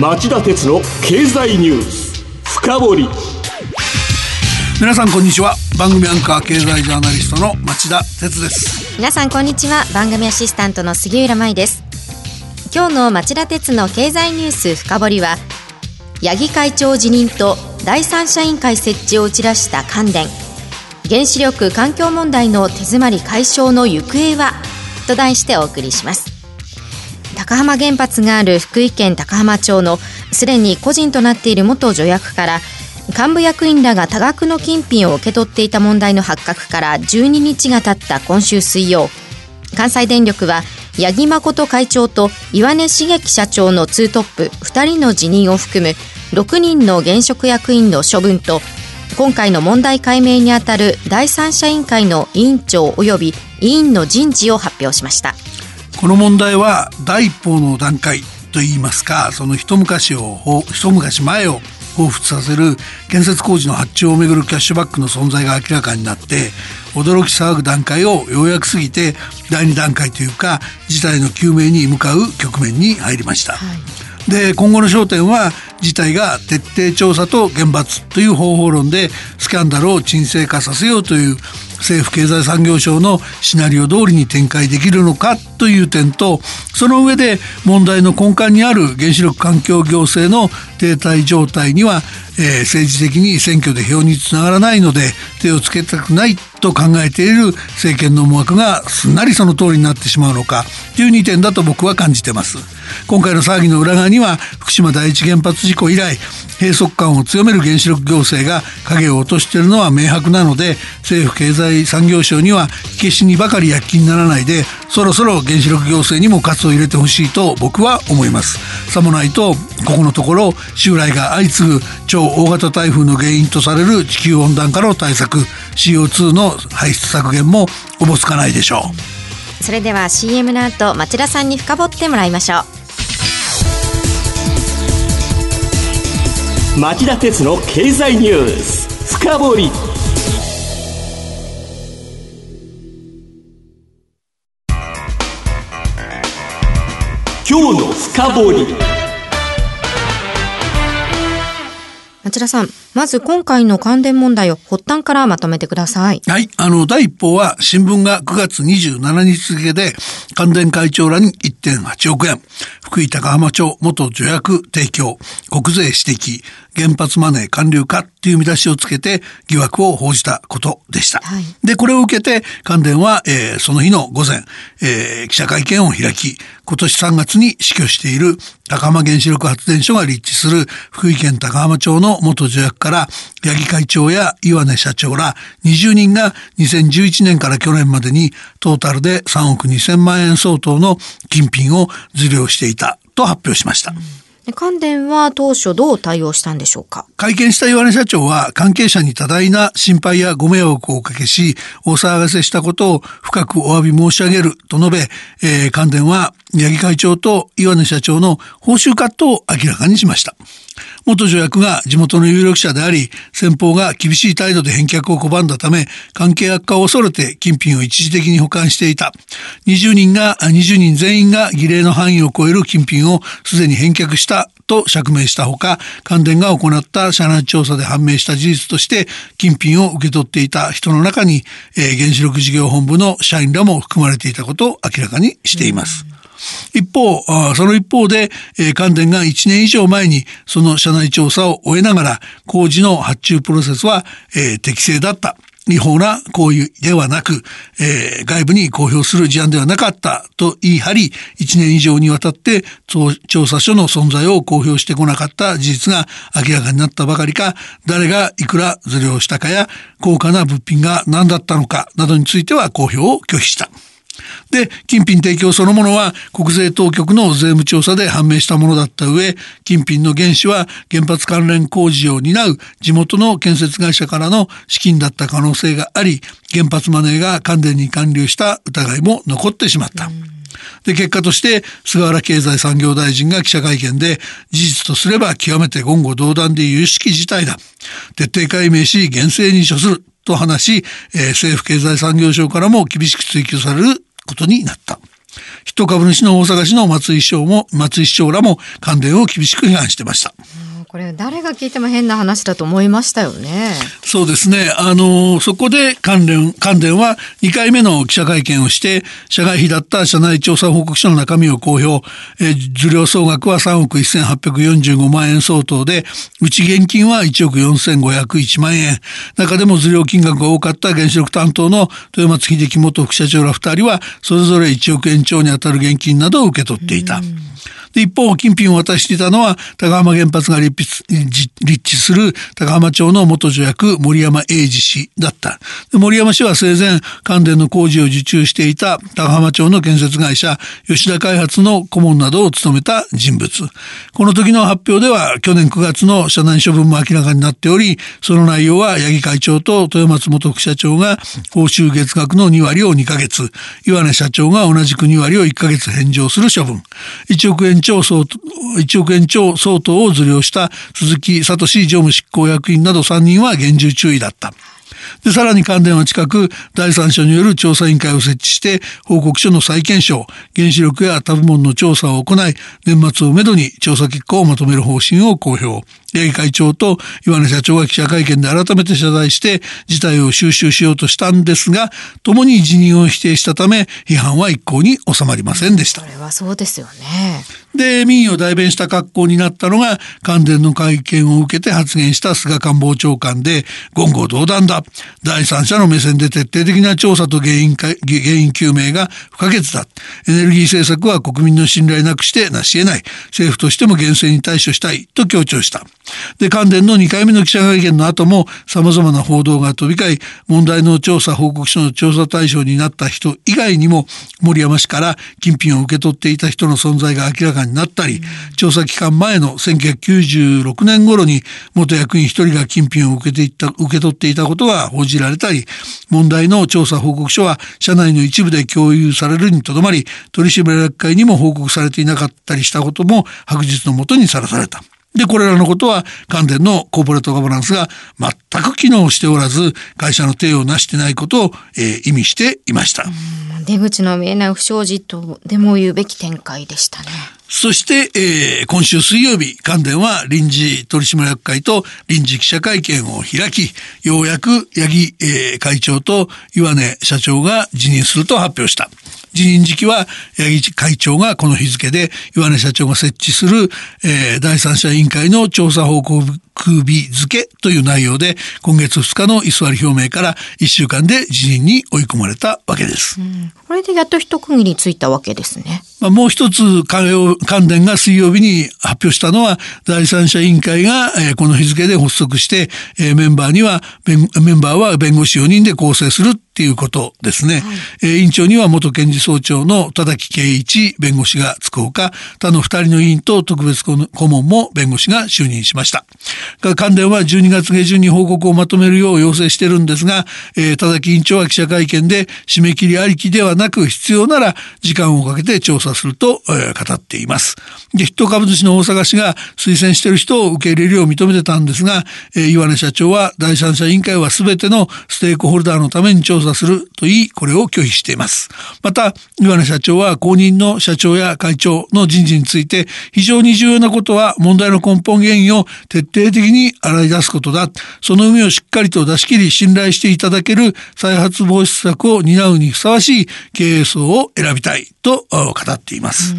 町田鉄の経済ニュース深掘り。皆さんこんにちは。番組アンカー経済ジャーナリストの町田鉄です。皆さんこんにちは。番組アシスタントの杉浦舞です。今日の町田鉄の経済ニュース深掘りは八木会長辞任と第三者委員会設置を打ち出した関電原子力環境問題の手詰まり解消の行方はと題してお送りします高浜原発がある福井県高浜町のすでに個人となっている元助役から幹部役員らが多額の金品を受け取っていた問題の発覚から12日が経った今週水曜。関西電力は八木誠会長と岩根茂樹社長のツートップ2人の辞任を含む6人の現職役員の処分と今回の問題解明にあたる第三者委員会の委員長及び委員の人事を発表しました。この問題は第一報の段階といいますかその一昔を一昔前を彷彿させる建設工事の発注をめぐるキャッシュバックの存在が明らかになって驚き騒ぐ段階をようやく過ぎて第2段階というか事態の究明に向かう局面に入りました。はいで今後の焦点は事態が徹底調査と厳罰という方法論でスキャンダルを沈静化させようという政府経済産業省のシナリオ通りに展開できるのかという点とその上で問題の根幹にある原子力環境行政の停滞状態には、えー、政治的に選挙で票につながらないので手をつけたくないと考えている政権の思惑がすんなりその通りになってしまうのかという2点だと僕は感じてます。今回の騒ぎの裏側には福島第一原発事故以来閉塞感を強める原子力行政が影を落としているのは明白なので政府経済産業省には火消しにばかり躍起にならないでそろそろ原子力行政にも喝を入れてほしいと僕は思います。さもないとここのところ襲来が相次ぐ超大型台風の原因とされる地球温暖化の対策 CO2 の排出削減もおぼつかないでしょう。それでは CM の後町田さんに深掘ってもらいましょう。町田鉄の経済ニュース深掘り。今日の深掘り。町田さん、まず今回の関連問題を発端からまとめてください。はい。あの、第一報は新聞が9月27日付で関電会長らに1.8億円、福井高浜町元助役提供、国税指摘、原発マネー還流化っていう見出しをつけて疑惑を報じたことでした。はい、で、これを受けて関電は、えー、その日の午前、えー、記者会見を開き、今年3月に死去している高浜原子力発電所が立地する福井県高浜町の元助役から八木会長や岩根社長ら20人が2011年から去年までにトータルで3億2000万円相当の金品を受領していたと発表しました。うん関電は当初どう対応したんでしょうか？会見した岩根社長は関係者に多大な心配やご迷惑をおかけし、大騒がせしたことを深くお詫び申し上げると述べ、えー、関電は八木会長と岩根社長の報酬カットを明らかにしました。元助役が地元の有力者であり、先方が厳しい態度で返却を拒んだため、関係悪化を恐れて金品を一時的に保管していた。20人が、20人全員が儀礼の範囲を超える金品をすでに返却したと釈明したほか、関電が行った社内調査で判明した事実として、金品を受け取っていた人の中に、えー、原子力事業本部の社員らも含まれていたことを明らかにしています。一方、その一方で、関電が1年以上前にその社内調査を終えながら工事の発注プロセスは、適正だった。違法な行為ではなく、えー、外部に公表する事案ではなかったと言い張り、1年以上にわたって調査書の存在を公表してこなかった事実が明らかになったばかりか、誰がいくらずれをしたかや、高価な物品が何だったのかなどについては公表を拒否した。で、金品提供そのものは国税当局の税務調査で判明したものだった上、金品の原資は原発関連工事を担う地元の建設会社からの資金だった可能性があり、原発マネーが関連に還流した疑いも残ってしまった。で、結果として、菅原経済産業大臣が記者会見で、事実とすれば極めて言語道断で有識事態だ。徹底解明し、厳正に処する。と話し、えー、政府経済産業省からも厳しく追及されることになった。ヒット株主の大阪市の松井市長も、松井市長らも関連を厳しく批判してました。これ誰が聞いても変な話だと思いましたよね。そうですね。あの、そこで関連、関連は2回目の記者会見をして、社外費だった社内調査報告書の中身を公表。え受領総額は3億1845万円相当で、内現金は1億4501万円。中でも受領金額が多かった原子力担当の豊松秀樹元副社長ら2人は、それぞれ1億円超に当たる現金などを受け取っていた。で一方金品を渡していたのは高浜原発が立立地する高浜町の元助役森山英二氏だった。森山氏は生前関電の工事を受注していた高浜町の建設会社吉田開発の顧問などを務めた人物。この時の発表では去年9月の社内処分も明らかになっておりその内容は八木会長と豊松元副社長が報酬月額の2割を2ヶ月。岩根社長が同じく2割を1ヶ月返上する処分。1億円超相当、1億円超相当を受領した鈴木聡常務執行役員など3人は厳重注意だった。で、さらに関連は近く、第三者による調査委員会を設置して、報告書の再検証、原子力や他部門の調査を行い、年末をめどに調査結果をまとめる方針を公表。八木会長と岩根社長が記者会見で改めて謝罪して事態を収集しようとしたんですが共に辞任を否定したため批判は一向に収まりませんでした。それはそうですよね。で民意を代弁した格好になったのが関電の会見を受けて発言した菅官房長官で言語道断だ。第三者の目線で徹底的な調査と原因原因究明が不可欠だ。エネルギー政策は国民の信頼なくしてなし得ない。政府としても厳正に対処したいと強調したで、関電の2回目の記者会見の後も様々な報道が飛び交い、問題の調査報告書の調査対象になった人以外にも、森山氏から金品を受け取っていた人の存在が明らかになったり、調査期間前の1996年頃に元役員一人が金品を受けていた受け取っていたことが報じられたり、問題の調査報告書は社内の一部で共有されるにとどまり、取締役会にも報告されていなかったりしたことも白日のもとにさらされた。で、これらのことは関電のコーポレートガバナンスが全く機能しておらず、会社の体を成してないことを、えー、意味していました。出口の見えない不祥事とでも言うべき展開でしたね。そして、えー、今週水曜日、関電は臨時取締役会と臨時記者会見を開き、ようやく八木、えー、会長と岩根社長が辞任すると発表した。辞任時期は八木会長がこの日付で岩根社長が設置する、えー、第三者委員会の調査報告日付という内容で今月2日の居座り表明から1週間で辞任に追い込まれたわけです。うん、これでやっと一区切りついたわけですね。まあ、もう一つ関電が水曜日に発表したのは第三者委員会が、えー、この日付で発足して、えー、メンバーにはメンバーは弁護士4人で構成するっていうことですね。はい、えー、委員長には元検事総長の田崎圭一弁護士がつくほか、他の2人の委員と特別顧問も弁護士が就任しました。関連は12月下旬に報告をまとめるよう要請してるんですが、えー、田崎委員長は記者会見で締め切りありきではなく必要なら時間をかけて調査すると、えー、語っています。で、筆頭株主の大阪市が推薦してる人を受け入れるよう認めてたんですが、えー、岩根社長は第三者委員会は全てのステークホルダーのために調査すると言い、これを拒否しています。また、岩根社長は後任の社長や会長の人事について、非常に重要なことは問題の根本原因を徹底底的に洗い出すことだ。その海をしっかりと出し切り、信頼していただける再発防止策を担うにふさわしい経営層を選びたいと語っています。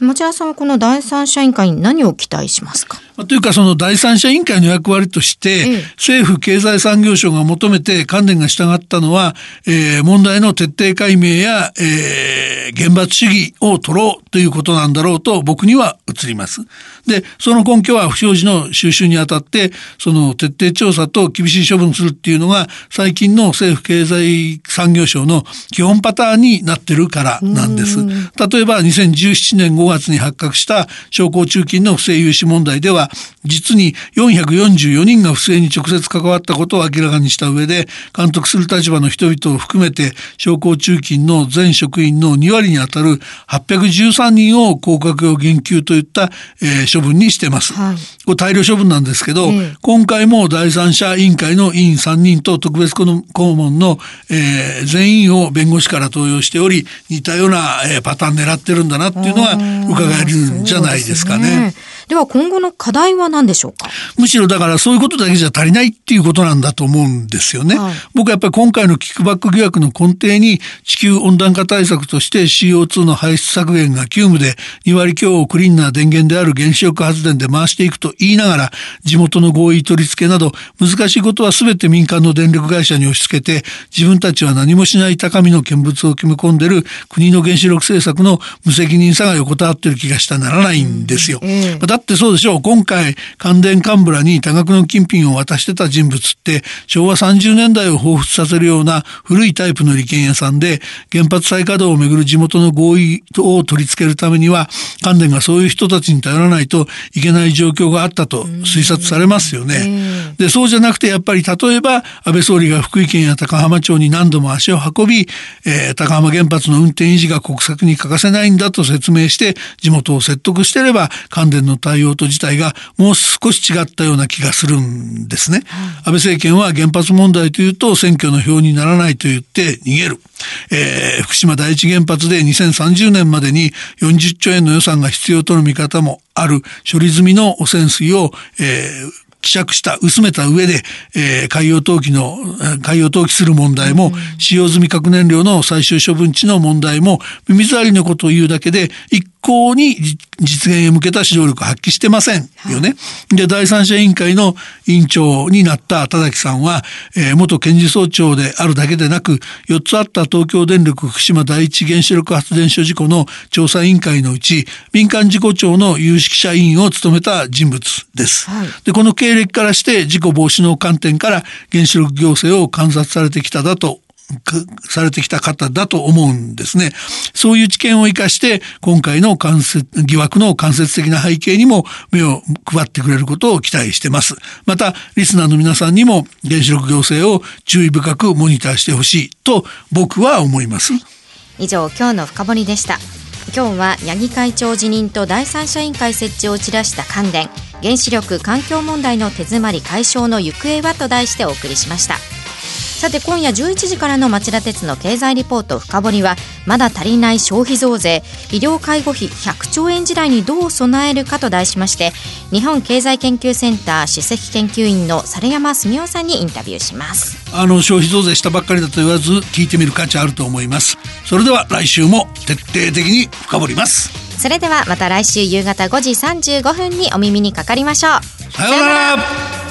うん、町田さんはこの第三者委員会に何を期待しますか？というかその第三者委員会の役割として、政府経済産業省が求めて関連が従ったのは、えー、問題の徹底解明や、えー、厳罰主義を取ろうということなんだろうと僕には映ります。で、その根拠は不祥事の収集にあたって、その徹底調査と厳しい処分するっていうのが最近の政府経済産業省の基本パターンになってるからなんです。例えば2017年5月に発覚した商工中金の不正融資問題では実に444人が不正に直接関わったことを明らかにした上で監督する立場の人々を含めて商工中金の全職員の2割にあたる813人を降格を減給といった、えー、処分にしてます。はい、これ大量処分なんですけど、今回も第三者委員会の委員3人と特別顧問の、えー、全員を弁護士から登用しており似たような、えー、パターン狙ってるんだなっていうのは伺えるんじゃないですかね。では今後の課題は何でしょうか？むしろだからそういうことだけじゃ足りないっていうことなんだと思うんですよね。はい、僕はやっぱり今回のキックバック疑惑の根底に地球温暖化対策として CO2 の排出削減が急務で2割強をクリーンな電源である原子力発電で回していくと言いながら地元の合意取り付けなど難しいことは全て民間の電力会社に押し付けて自分たちは何もしない高みの見物を決め込んでる国の原子力政策の無責任さが横たわってる気がしたならないんですよ。うん、だってそうでしょ。う今回関電幹部らに多額の金品を渡してた人物って昭和30年代を彷彿させるような古いタイプの利権屋さんで原発再稼働をめぐる地元の合意を取り付けるためには関電がそういう人たちに頼らないといけない状況があったと推察されますよね。でそうじゃなくてやっぱり例えば安倍総理が福井県や高浜町に何度も足を運び、えー、高浜原発の運転維持が国策に欠かせないんだと説明して地元を説得してれば関電の対応と自体がもう少し違ったような気がするんですね。安倍政権は原発問題というと選挙の票にならないと言って逃げる。えー、福島第一原発で2030年までに40兆円の予算が必要との見方もある処理済みの汚染水を、えー、希釈した薄めた上で、えー、海洋投棄の海洋投棄する問題も、使用済み核燃料の最終処分地の問題も耳障りのことを言うだけで一向に実現へ向けた指導力を発揮してませんよね。で第三者委員会の委員長になった田崎さんは、えー、元検事総長であるだけでなく4つあった東京電力福島第一原子力発電所事故の調査委員会のうち民間事故庁の有識者委員を務めた人物です。はい、でこの経歴からして事故防止の観点から原子力行政を観察されてきただとされてきた方だと思うんですね。そういう知見を生かして今回の関節疑惑の間接的な背景にも目を配ってくれることを期待してます。またリスナーの皆さんにも原子力行政を注意深くモニターしてほしいと僕は思います。以上今日の深掘りでした。今日は八木会長辞任と第三者委員会設置を打ち出した関連原子力環境問題の手詰まり解消の行方はと題してお送りしましたさて今夜11時からの町田鉄の経済リポート深掘りはまだ足りない消費増税医療介護費100兆円時代にどう備えるかと題しまして日本経済研究センター首席研究員の猿山澄夫さんにインタビューします。あの消費増税したばっかりだと言わず聞いてみる価値あると思います。それでは来週も徹底的に深掘ります。それではまた来週夕方5時35分にお耳にかかりましょう。さようなら